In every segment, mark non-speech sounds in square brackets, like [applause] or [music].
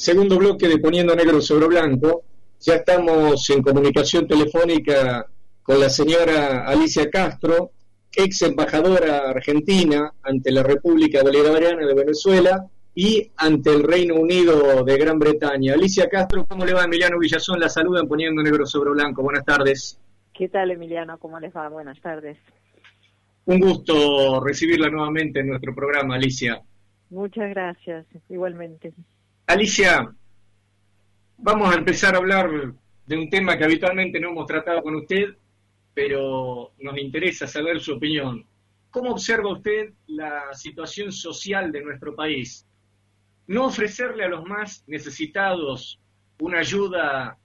segundo bloque de Poniendo Negro sobre Blanco. Ya estamos en comunicación telefónica con la señora Alicia Castro, ex embajadora argentina ante la República Bolivariana de Venezuela y ante el Reino Unido de Gran Bretaña. Alicia Castro, ¿cómo le va? Emiliano Villazón la saluda en Poniendo Negro sobre Blanco. Buenas tardes. ¿Qué tal, Emiliano? ¿Cómo les va? Buenas tardes. Un gusto recibirla nuevamente en nuestro programa, Alicia. Muchas gracias, igualmente. Alicia, vamos a empezar a hablar de un tema que habitualmente no hemos tratado con usted, pero nos interesa saber su opinión. ¿Cómo observa usted la situación social de nuestro país? No ofrecerle a los más necesitados una ayuda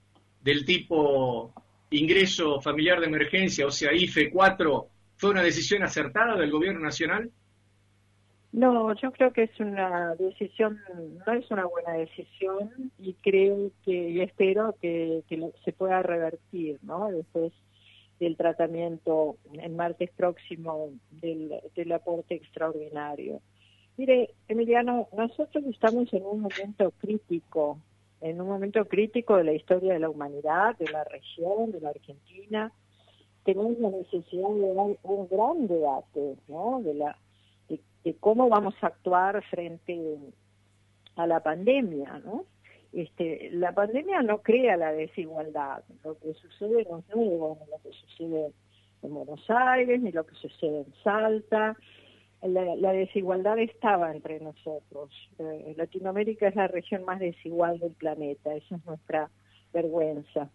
del tipo ingreso familiar de emergencia, o sea, IFE 4, fue una decisión acertada del gobierno nacional? No, yo creo que es una decisión, no es una buena decisión y creo que, y espero que, se pueda revertir, ¿no? Después del tratamiento el martes próximo del, aporte extraordinario. Mire, Emiliano, nosotros estamos en un momento crítico, en un momento crítico de la historia de la humanidad, de la región, de la Argentina. Tenemos la necesidad de dar un gran debate, ¿no? De la de cómo vamos a actuar frente a la pandemia, ¿no? Este, la pandemia no crea la desigualdad, lo que sucede no es lo que sucede en Buenos Aires, ni lo que sucede en Salta, la, desigualdad estaba entre nosotros. Eh, Latinoamérica es la región más desigual del planeta, esa es nuestra vergüenza.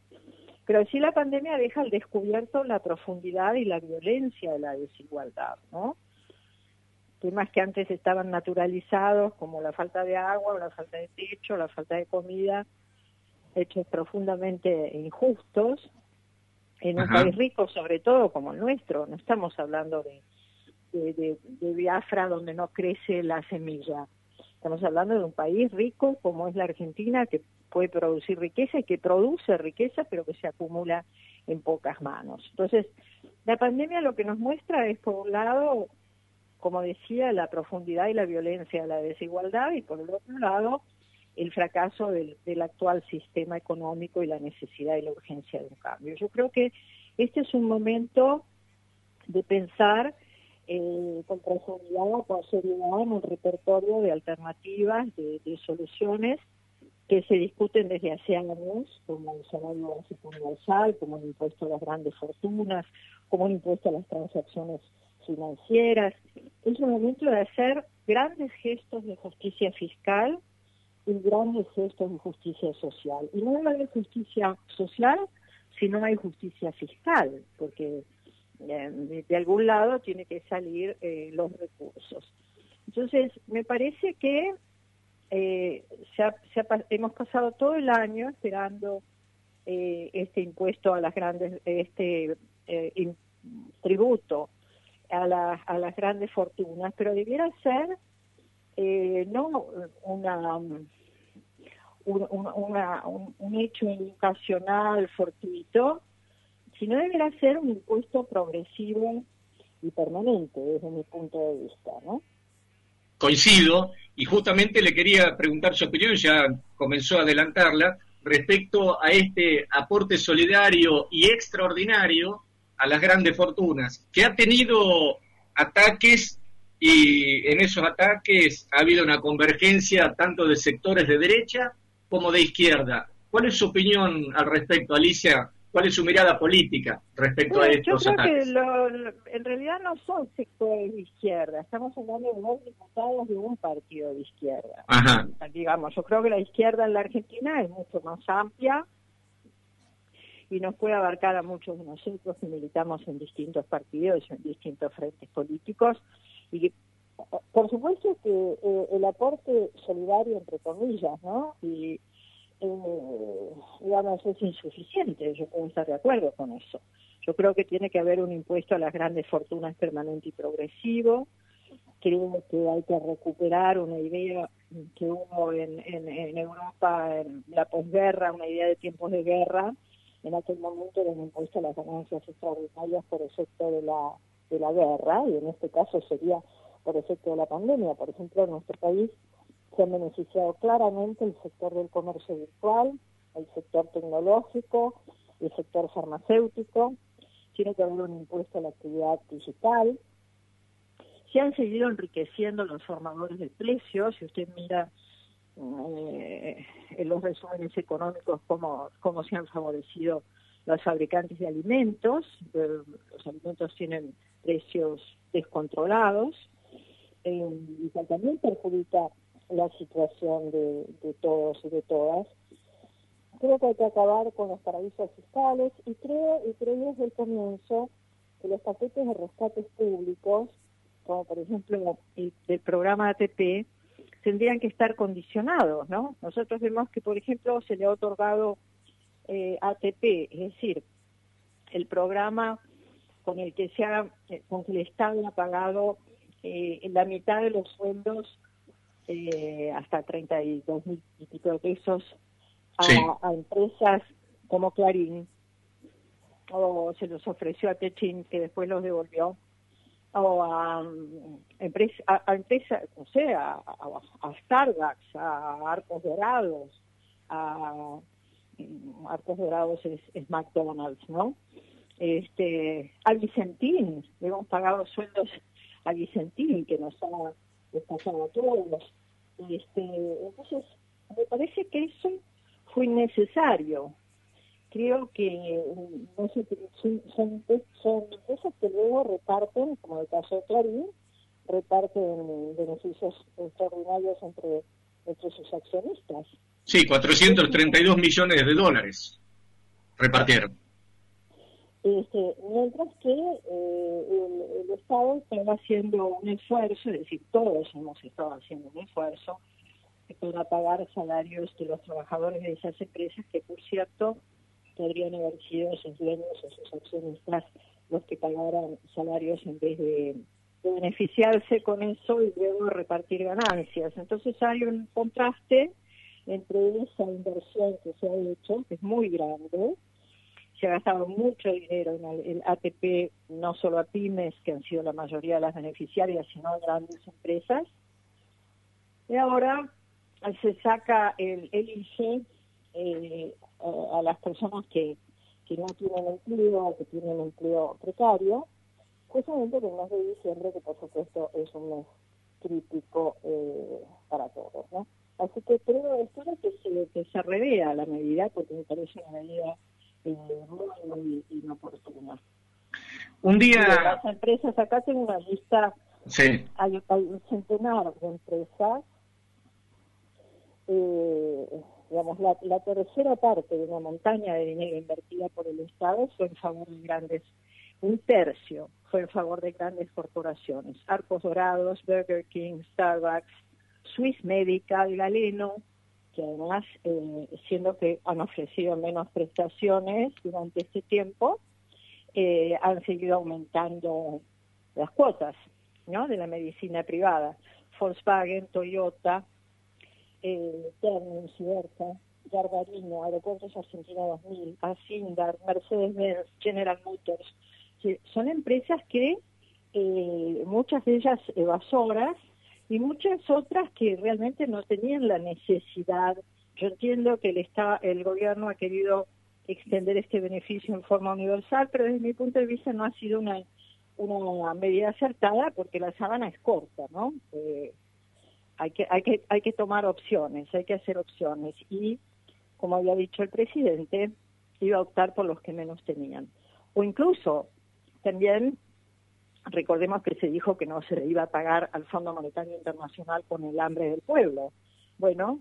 Pero sí la pandemia deja al descubierto la profundidad y la violencia de la desigualdad, ¿no? Temas que antes estaban naturalizados, como la falta de agua, la falta de techo, la falta de comida, hechos profundamente injustos, en un país rico sobre todo como el nuestro, no estamos hablando de, de, de, Biafra donde no crece la semilla, estamos hablando de un país rico como es la Argentina que puede producir riqueza y que produce riqueza pero que se acumula en pocas manos. Entonces, la pandemia lo que nos muestra es, por un lado, como decía, la profundidad y la violencia de la desigualdad y por el otro lado el fracaso del, actual sistema económico y la necesidad y la urgencia de un cambio. Yo creo que este es un momento de pensar eh, con profundidad, con seriedad en un repertorio de alternativas, de, soluciones que se discuten desde hace años, como el salario básico universal, como el impuesto a las grandes fortunas, como el impuesto a las transacciones financieras. Es un momento de hacer grandes gestos de justicia fiscal y grandes gestos de justicia social. Y no hay justicia social si no hay justicia fiscal, porque eh, de, algún lado tiene que salir eh, los recursos. Entonces, me parece que eh, hemos pasado todo el año esperando este impuesto a las grandes, este tributo a, a las grandes fortunas, pero debiera ser eh, no una, un, hecho educacional fortuito, sino debiera ser un impuesto progresivo y permanente desde mi punto de vista, ¿no? Coincido, y justamente le quería preguntar su opinión, ya comenzó a adelantarla, respecto a este aporte solidario y extraordinario a las grandes fortunas, que ha tenido ataques y en esos ataques ha habido una convergencia tanto de sectores de derecha como de izquierda. ¿Cuál es su opinión al respecto, Alicia? ¿Cuál es su mirada política respecto a estos yo creo ataques? Que en realidad no son sectores de izquierda, estamos hablando de dos diputados de un partido de izquierda. Ajá. Digamos, yo creo que la izquierda en la Argentina es mucho más amplia, y nos puede abarcar a muchos de nosotros que militamos en distintos partidos, en distintos frentes políticos, y por supuesto que eh, el aporte solidario, entre comillas, ¿no? Y, eh, digamos, es insuficiente, yo puedo estar de acuerdo con eso. Yo creo que tiene que haber un impuesto a las grandes fortunas permanente y progresivo. Creo que hay que recuperar una idea que hubo en, en, en Europa en la posguerra, una idea de tiempos de guerra, en aquel momento eran impuestas las ganancias extraordinarias por efecto de la, de la guerra, y en este caso sería por efecto de la pandemia. Por ejemplo, en nuestro país Se han beneficiado claramente el sector del comercio virtual, el sector tecnológico, el sector farmacéutico. Tiene que haber un impuesto a la actividad digital. Se han seguido enriqueciendo los formadores de precios. Si usted mira eh, en los resúmenes económicos cómo, cómo se han favorecido los fabricantes de alimentos. Eh, los alimentos tienen precios descontrolados eh, y también perjudica la situación de, todos y de todas. Creo que hay que acabar con los paraísos fiscales y creo, y creo desde el comienzo que los paquetes de rescates públicos, como por ejemplo el, programa ATP, tendrían que estar condicionados, ¿no? Nosotros vemos que, por ejemplo, se le ha otorgado eh, ATP, es decir, el programa con el que se ha, con que el Estado ha pagado eh, la mitad de los sueldos eh, hasta 32 mil y pico de pesos a, empresas como Clarín, o se los ofreció a Techin, que después los devolvió, o a, um, empresa, a, empresas, o sea, a, Starbucks, a Arcos Dorados, a mm, Arcos Dorados es, McDonald's, ¿no? Este, a Vicentín, le hemos pagado sueldos a Vicentín, que nos ha despachado a todos. Este, entonces, me parece que eso fue innecesario. Creo que no sé, son, son, son empresas que luego reparten, como el caso de Clarín, reparten beneficios extraordinarios entre, entre sus accionistas. Sí, 432 millones de dólares repartieron. Este, mientras que eh, el, el, Estado está haciendo un esfuerzo, es decir, todos hemos estado haciendo un esfuerzo para pagar salarios de los trabajadores de esas empresas que, por cierto, podrían haber sido sus dueños o sus accionistas los que pagaran salarios en vez de, beneficiarse con eso y luego repartir ganancias. Entonces hay un contraste entre esa inversión que se ha hecho, que es muy grande, se ha gastado mucho dinero en el, ATP, no solo a pymes, que han sido la mayoría de las beneficiarias, sino a grandes empresas. Y ahora se saca el, el a las personas que, que no tienen empleo, que tienen empleo precario, justamente en el mes de diciembre, que por supuesto es un mes crítico eh, para todos. ¿no? Así que creo, espero que se, que se revea la medida, porque me parece una medida eh, muy, muy inoportuna. Un día... las empresas, acá tengo una lista, sí. hay, hay un centenar de empresas eh, digamos, la, tercera parte de una montaña de dinero invertida por el Estado fue en favor de grandes, un tercio fue en favor de grandes corporaciones, Arcos Dorados, Burger King, Starbucks, Swiss Medical, Galeno, que además, eh, siendo que han ofrecido menos prestaciones durante este tiempo, eh, han seguido aumentando las cuotas ¿no? de la medicina privada. Volkswagen, Toyota, eh, Ciberta, Garbarino, Aeropuertos Argentina 2000, Asindar, Mercedes-Benz, General Motors, son empresas que eh, muchas de ellas evasoras y muchas otras que realmente no tenían la necesidad. Yo entiendo que el, está, el gobierno ha querido extender este beneficio en forma universal, pero desde mi punto de vista no ha sido una, una medida acertada porque la sábana es corta, ¿no? Eh, hay que, hay que, hay que tomar opciones, hay que hacer opciones. Y, como había dicho el presidente, iba a optar por los que menos tenían. O incluso, también, recordemos que se dijo que no se le iba a pagar al Fondo Monetario Internacional con el hambre del pueblo. Bueno,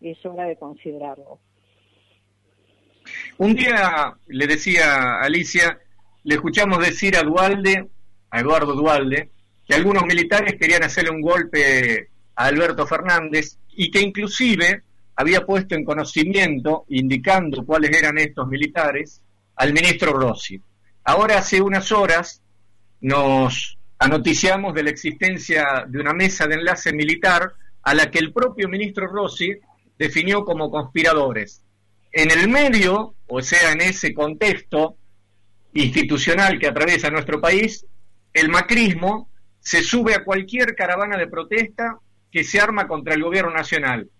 es hora de considerarlo. Un día le decía Alicia, le escuchamos decir a Dualde, a Eduardo Dualde, que algunos militares querían hacerle un golpe a Alberto Fernández y que inclusive había puesto en conocimiento, indicando cuáles eran estos militares, al ministro Rossi. Ahora hace unas horas nos anoticiamos de la existencia de una mesa de enlace militar a la que el propio ministro Rossi definió como conspiradores. En el medio, o sea, en ese contexto institucional que atraviesa nuestro país, el macrismo se sube a cualquier caravana de protesta que se arma contra el gobierno nacional.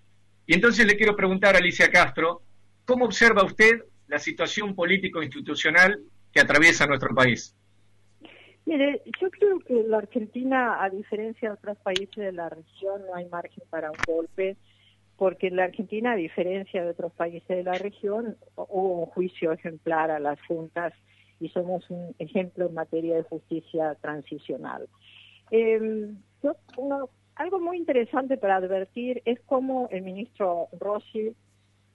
Y entonces le quiero preguntar a Alicia Castro, ¿cómo observa usted la situación político-institucional que atraviesa nuestro país? Mire, yo creo que la Argentina, a diferencia de otros países de la región, no hay margen para un golpe, porque en la Argentina, a diferencia de otros países de la región, hubo un juicio ejemplar a las juntas y somos un ejemplo en materia de justicia transicional. Eh, algo muy interesante para advertir es cómo el ministro Rossi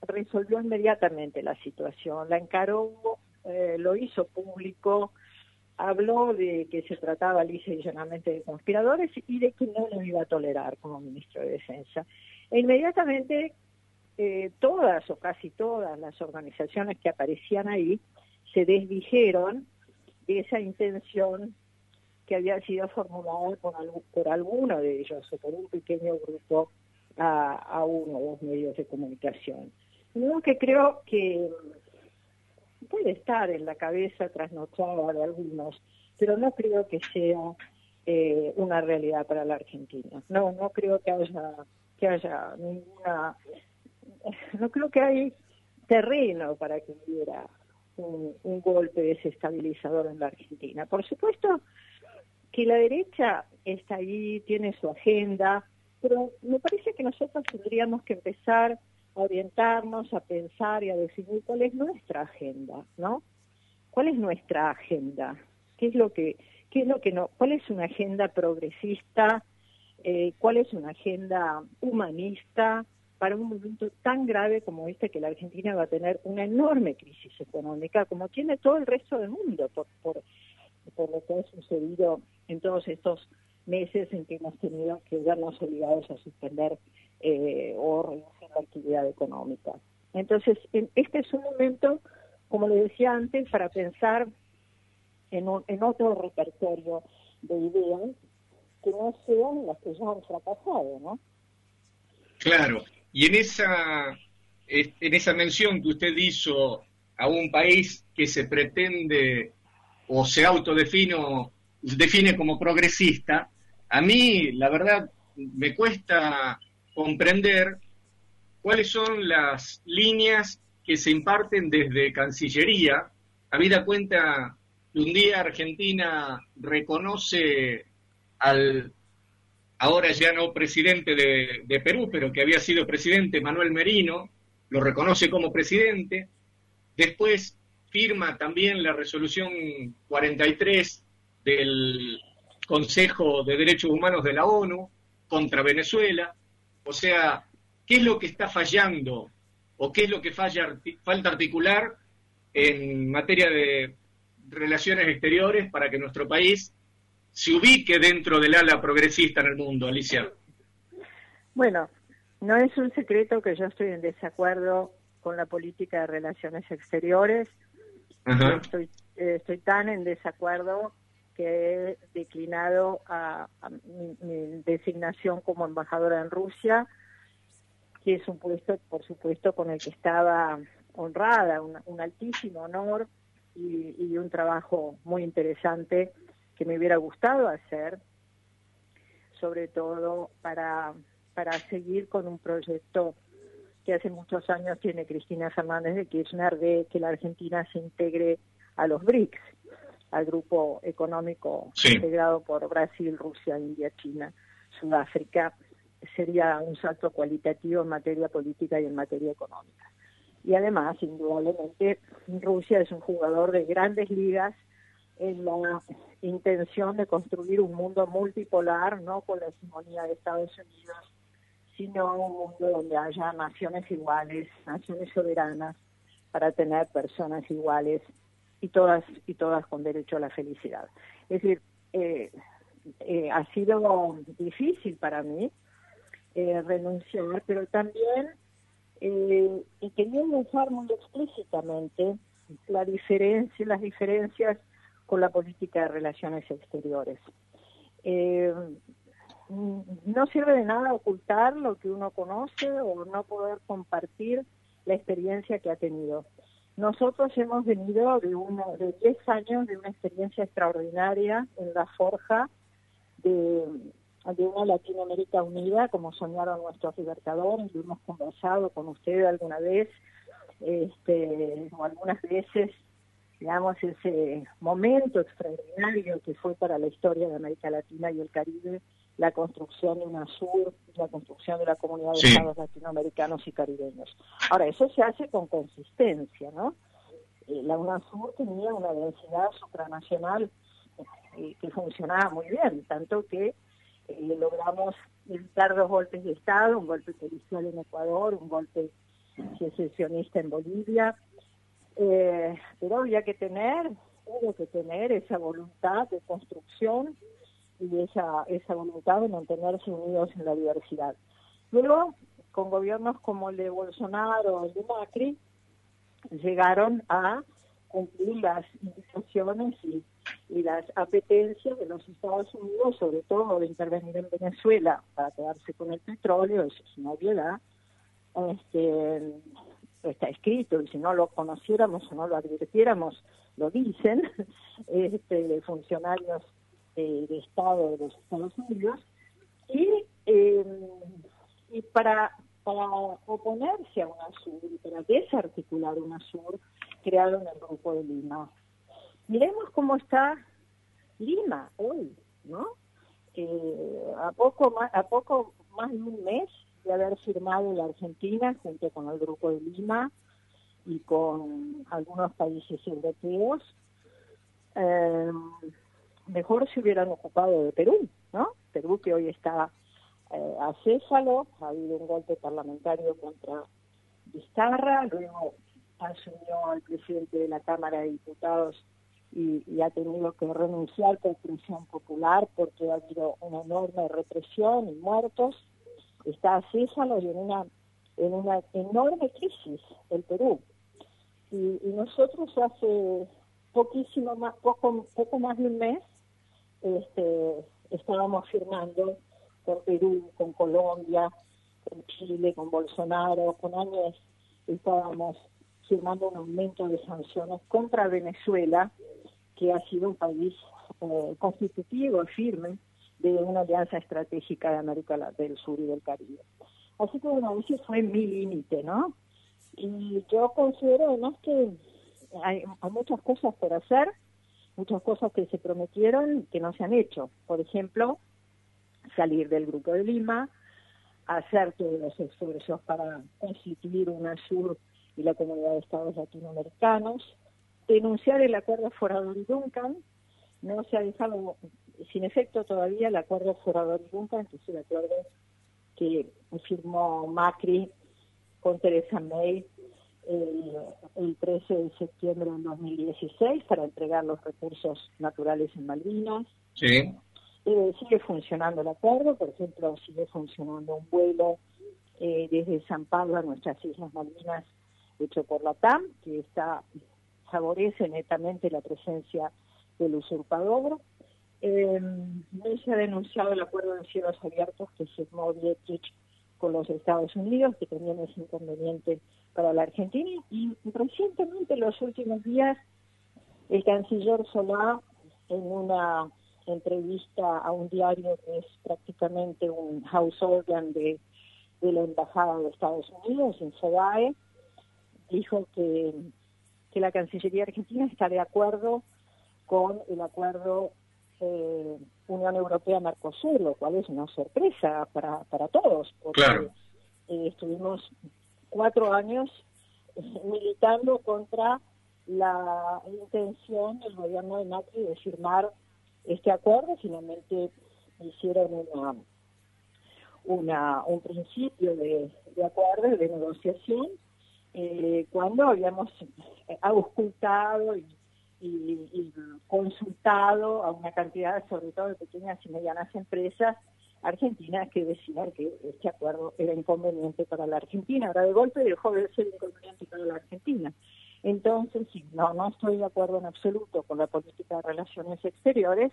resolvió inmediatamente la situación, la encaró, eh, lo hizo público, habló de que se trataba lisa y llanamente de conspiradores y de que no lo iba a tolerar como ministro de Defensa. E inmediatamente eh, todas o casi todas las organizaciones que aparecían ahí se desdijeron de esa intención que había sido formulada por, por alguno de ellos o por un pequeño grupo a, uno o dos medios de comunicación. Lo que creo que puede estar en la cabeza trasnochada de algunos, pero no creo que sea eh, una realidad para la Argentina. No, no creo que haya que haya ninguna, no creo que hay terreno para que hubiera un, un golpe desestabilizador en la Argentina. Por supuesto que la derecha está ahí, tiene su agenda, pero me parece que nosotros tendríamos que empezar a orientarnos, a pensar y a definir cuál es nuestra agenda, ¿no? ¿Cuál es nuestra agenda? ¿Qué es lo que, qué es lo que no? ¿Cuál es una agenda progresista? Eh, ¿Cuál es una agenda humanista para un momento tan grave como este que la Argentina va a tener una enorme crisis económica, como tiene todo el resto del mundo por, por lo que ha sucedido en todos estos meses en que hemos tenido que vernos obligados a suspender eh, o reducir la actividad económica. Entonces, este es un momento, como le decía antes, para pensar en, en otro repertorio de ideas que no sean las que ya han fracasado, ¿no? Claro, y en esa, en esa mención que usted hizo a un país que se pretende o se autodefine define como progresista, a mí la verdad me cuesta comprender cuáles son las líneas que se imparten desde Cancillería, habida cuenta que un día Argentina reconoce al ahora ya no presidente de, de, Perú, pero que había sido presidente Manuel Merino, lo reconoce como presidente, después firma también la resolución 43 del Consejo de Derechos Humanos de la ONU contra Venezuela, o sea, ¿qué es lo que está fallando o qué es lo que falla, falta articular en materia de relaciones exteriores para que nuestro país se ubique dentro del ala progresista en el mundo, Alicia? Bueno, no es un secreto que yo estoy en desacuerdo con la política de relaciones exteriores. Estoy, eh, estoy tan en desacuerdo que he declinado a, mi, designación como embajadora en Rusia, que es un puesto, por supuesto, con el que estaba honrada, un, altísimo honor y, un trabajo muy interesante que me hubiera gustado hacer, sobre todo para, para seguir con un proyecto que hace muchos años tiene Cristina Fernández de Kirchner de que la Argentina se integre a los BRICS al grupo económico integrado por Brasil, Rusia, India, China, Sudáfrica, sería un salto cualitativo en materia política y en materia económica. Y además, indudablemente, Rusia es un jugador de grandes ligas en la intención de construir un mundo multipolar, no con la hegemonía de Estados Unidos, sino un mundo donde haya naciones iguales, naciones soberanas, para tener personas iguales y todas y todas con derecho a la felicidad. Es decir, eh, eh, ha sido difícil para mí eh, renunciar, pero también y quería dejar muy explícitamente la diferencia, las diferencias con la política de relaciones exteriores. no sirve de nada ocultar lo que uno conoce o no poder compartir la experiencia que ha tenido. Nosotros hemos venido de, uno, de 10 años de una experiencia extraordinaria en la forja de, una Latinoamérica unida, como soñaron nuestros libertadores, lo hemos conversado con ustedes alguna vez, este, o algunas veces, digamos, ese momento extraordinario que fue para la historia de América Latina y el Caribe, la construcción de UNASUR, la construcción de la comunidad de estados latinoamericanos y caribeños. Ahora, eso se hace con consistencia, ¿no? Eh, la UNASUR tenía una densidad supranacional eh, que funcionaba muy bien, tanto que eh, logramos evitar dos golpes de Estado, un golpe policial en Ecuador, un golpe secesionista en Bolivia, eh, pero había que tener, hubo que tener esa voluntad de construcción y esa, esa voluntad de mantenerse unidos en la diversidad. Luego, con gobiernos como el de Bolsonaro o el de Macri, llegaron a cumplir las indicaciones y las apetencias de los Estados Unidos, sobre todo de intervenir en Venezuela para quedarse con el petróleo, eso es una obviedad, este, está escrito y si no lo conociéramos o no lo advirtiéramos, lo dicen [laughs] este, funcionarios de Estado de los Estados Unidos, y, eh, y para, para oponerse a UNASUR y para desarticular UNASUR, crearon el Grupo de Lima Miremos cómo está Lima hoy, ¿no? Eh, a poco más, a poco más de un mes de haber firmado la Argentina junto con el Grupo de Lima y con algunos países europeos, eh, mejor se hubieran ocupado de Perú, ¿no? Perú que hoy está eh, acéfalo, ha habido un golpe parlamentario contra Vizcarra, luego asumió al presidente de la Cámara de Diputados y, ha tenido que renunciar por presión popular porque ha habido una enorme represión y muertos. Está acéfalo y en una, en una enorme crisis el Perú. Y, nosotros hace poquísimo más, poco, poco más de un mes este, estábamos firmando con Perú, con Colombia, con Chile, con Bolsonaro, con Áñez, estábamos firmando un aumento de sanciones contra Venezuela que ha sido un país eh, constitutivo, firme, de una alianza estratégica de América del Sur y del Caribe. Así que bueno, ese fue mi límite, ¿no? Y yo considero además que hay, muchas cosas por hacer, muchas cosas que se prometieron que no se han hecho. Por ejemplo, salir del Grupo de Lima, hacer todos los esfuerzos para constituir una sur y la comunidad de estados latinoamericanos, denunciar el acuerdo Forador-Duncan. No se ha dejado sin efecto todavía el acuerdo Forador-Duncan, que es el acuerdo que firmó Macri con Teresa May el, 13 de septiembre de 2016 para entregar los recursos naturales en Malvinas. Sí. Eh, sigue funcionando el acuerdo, por ejemplo, sigue funcionando un vuelo eh, desde San Pablo a nuestras Islas Malvinas hecho por la TAM, que está favorece netamente la presencia del usurpador. Eh, se ha denunciado el acuerdo de cielos abiertos que firmó Dietrich con los Estados Unidos, que también es inconveniente para la Argentina. Y recientemente, en los últimos días, el canciller Solá, en una entrevista a un diario que es prácticamente un house organ de, de la Embajada de Estados Unidos, en SEDAE, dijo que que la Cancillería Argentina está de acuerdo con el acuerdo eh, Unión Europea-Mercosur, lo cual es una sorpresa para, para todos, porque eh, estuvimos cuatro años militando contra la intención del gobierno de Macri de firmar este acuerdo, finalmente hicieron una, un principio de, de acuerdo, de negociación, eh, cuando habíamos auscultado y, consultado a una cantidad, sobre todo de pequeñas y medianas empresas argentinas que decían que este acuerdo era inconveniente para la Argentina. Ahora de golpe dejó de ser inconveniente para la Argentina. Entonces, sí, no, no estoy de acuerdo en absoluto con la política de relaciones exteriores.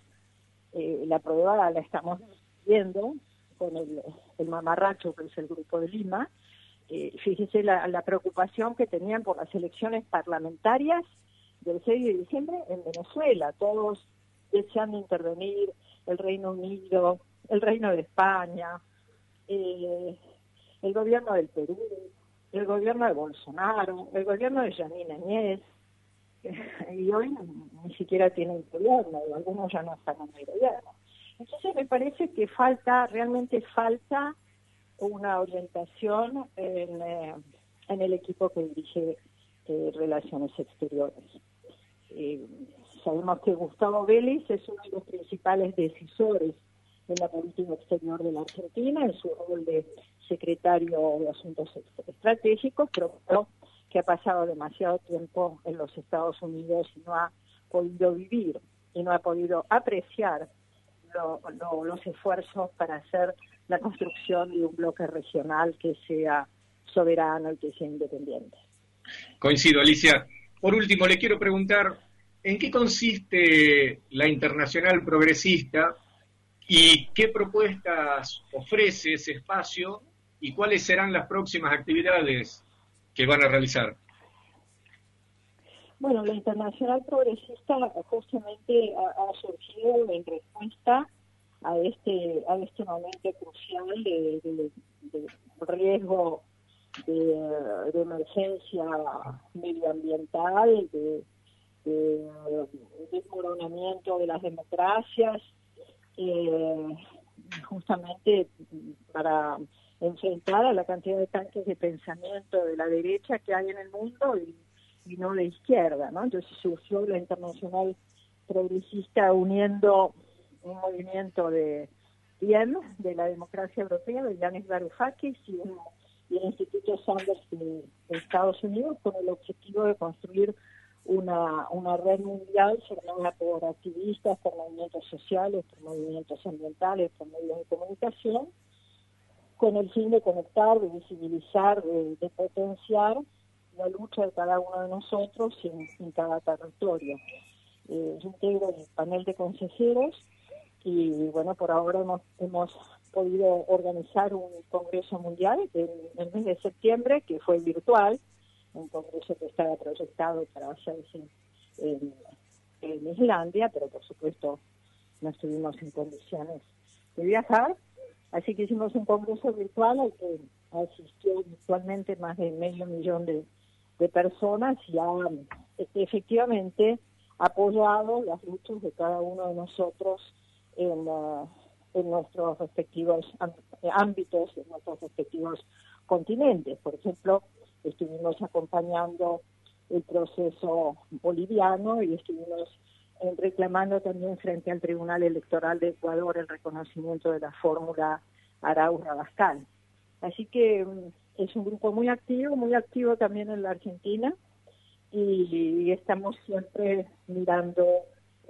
Eh, la prueba la estamos viendo con el, mamarracho que es el Grupo de Lima, eh, fíjese la, preocupación que tenían por las elecciones parlamentarias del 6 de diciembre en Venezuela, todos deseando intervenir, el Reino Unido, el Reino de España, eh, el gobierno del Perú, el gobierno de Bolsonaro, el gobierno de Janine Añez, [laughs] y hoy ni siquiera tienen gobierno, algunos ya no están en el gobierno. Entonces me parece que falta, realmente falta una orientación en, eh, el equipo que dirige eh, Relaciones Exteriores. Sabemos que Gustavo Vélez es uno de los principales decisores de la política exterior de la Argentina en su rol de secretario de Asuntos Estratégicos, pero que ha pasado demasiado tiempo en los Estados Unidos y no ha podido vivir y no ha podido apreciar los esfuerzos para hacer la construcción de un bloque regional que sea soberano y que sea independiente. Coincido, Alicia. Por último, le quiero preguntar, ¿en qué consiste la Internacional Progresista y qué propuestas ofrece ese espacio y cuáles serán las próximas actividades que van a realizar? Bueno, la Internacional Progresista justamente ha, surgido en respuesta a este a este momento crucial de, riesgo de, emergencia medioambiental, de, desmoronamiento de las democracias, eh, justamente para enfrentar a la cantidad de tanques de pensamiento de la derecha que hay en el mundo y, no de izquierda, ¿no? Entonces surgió la internacional progresista uniendo un movimiento de bien de la democracia europea, de Yanis Varoufakis y, y, el Instituto Sanders de, Estados Unidos con el objetivo de construir una, una red mundial formada por activistas, por movimientos sociales, por movimientos ambientales, por medios de comunicación, con el fin de conectar, de visibilizar, de, potenciar la lucha de cada uno de nosotros en, cada territorio. Eh, yo integro el panel de consejeros y bueno, por ahora hemos, hemos podido organizar un congreso mundial en el mes de septiembre que fue virtual, un congreso que estaba proyectado para hacerse en, Islandia, pero por supuesto no estuvimos en condiciones de viajar Así que hicimos un congreso virtual al que asistió virtualmente más de medio millón de, personas y ha e, efectivamente apoyado las luchas de cada uno de nosotros en, uh, en nuestros respectivos ámbitos, en nuestros respectivos continentes. Por ejemplo, estuvimos acompañando el proceso boliviano y estuvimos eh, reclamando también frente al Tribunal Electoral de Ecuador el reconocimiento de la fórmula Arauz-Rabascal. Así que mm, es un grupo muy activo, muy activo también en la Argentina y, estamos siempre mirando,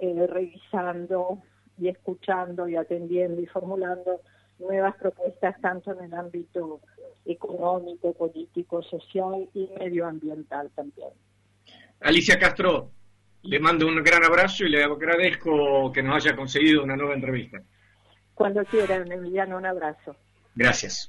eh, revisando y escuchando y atendiendo y formulando nuevas propuestas tanto en el ámbito económico, político, social y medioambiental también. Alicia Castro, le mando un gran abrazo y le agradezco que nos haya conseguido una nueva entrevista. Cuando quieran, Emiliano, un abrazo. Gracias.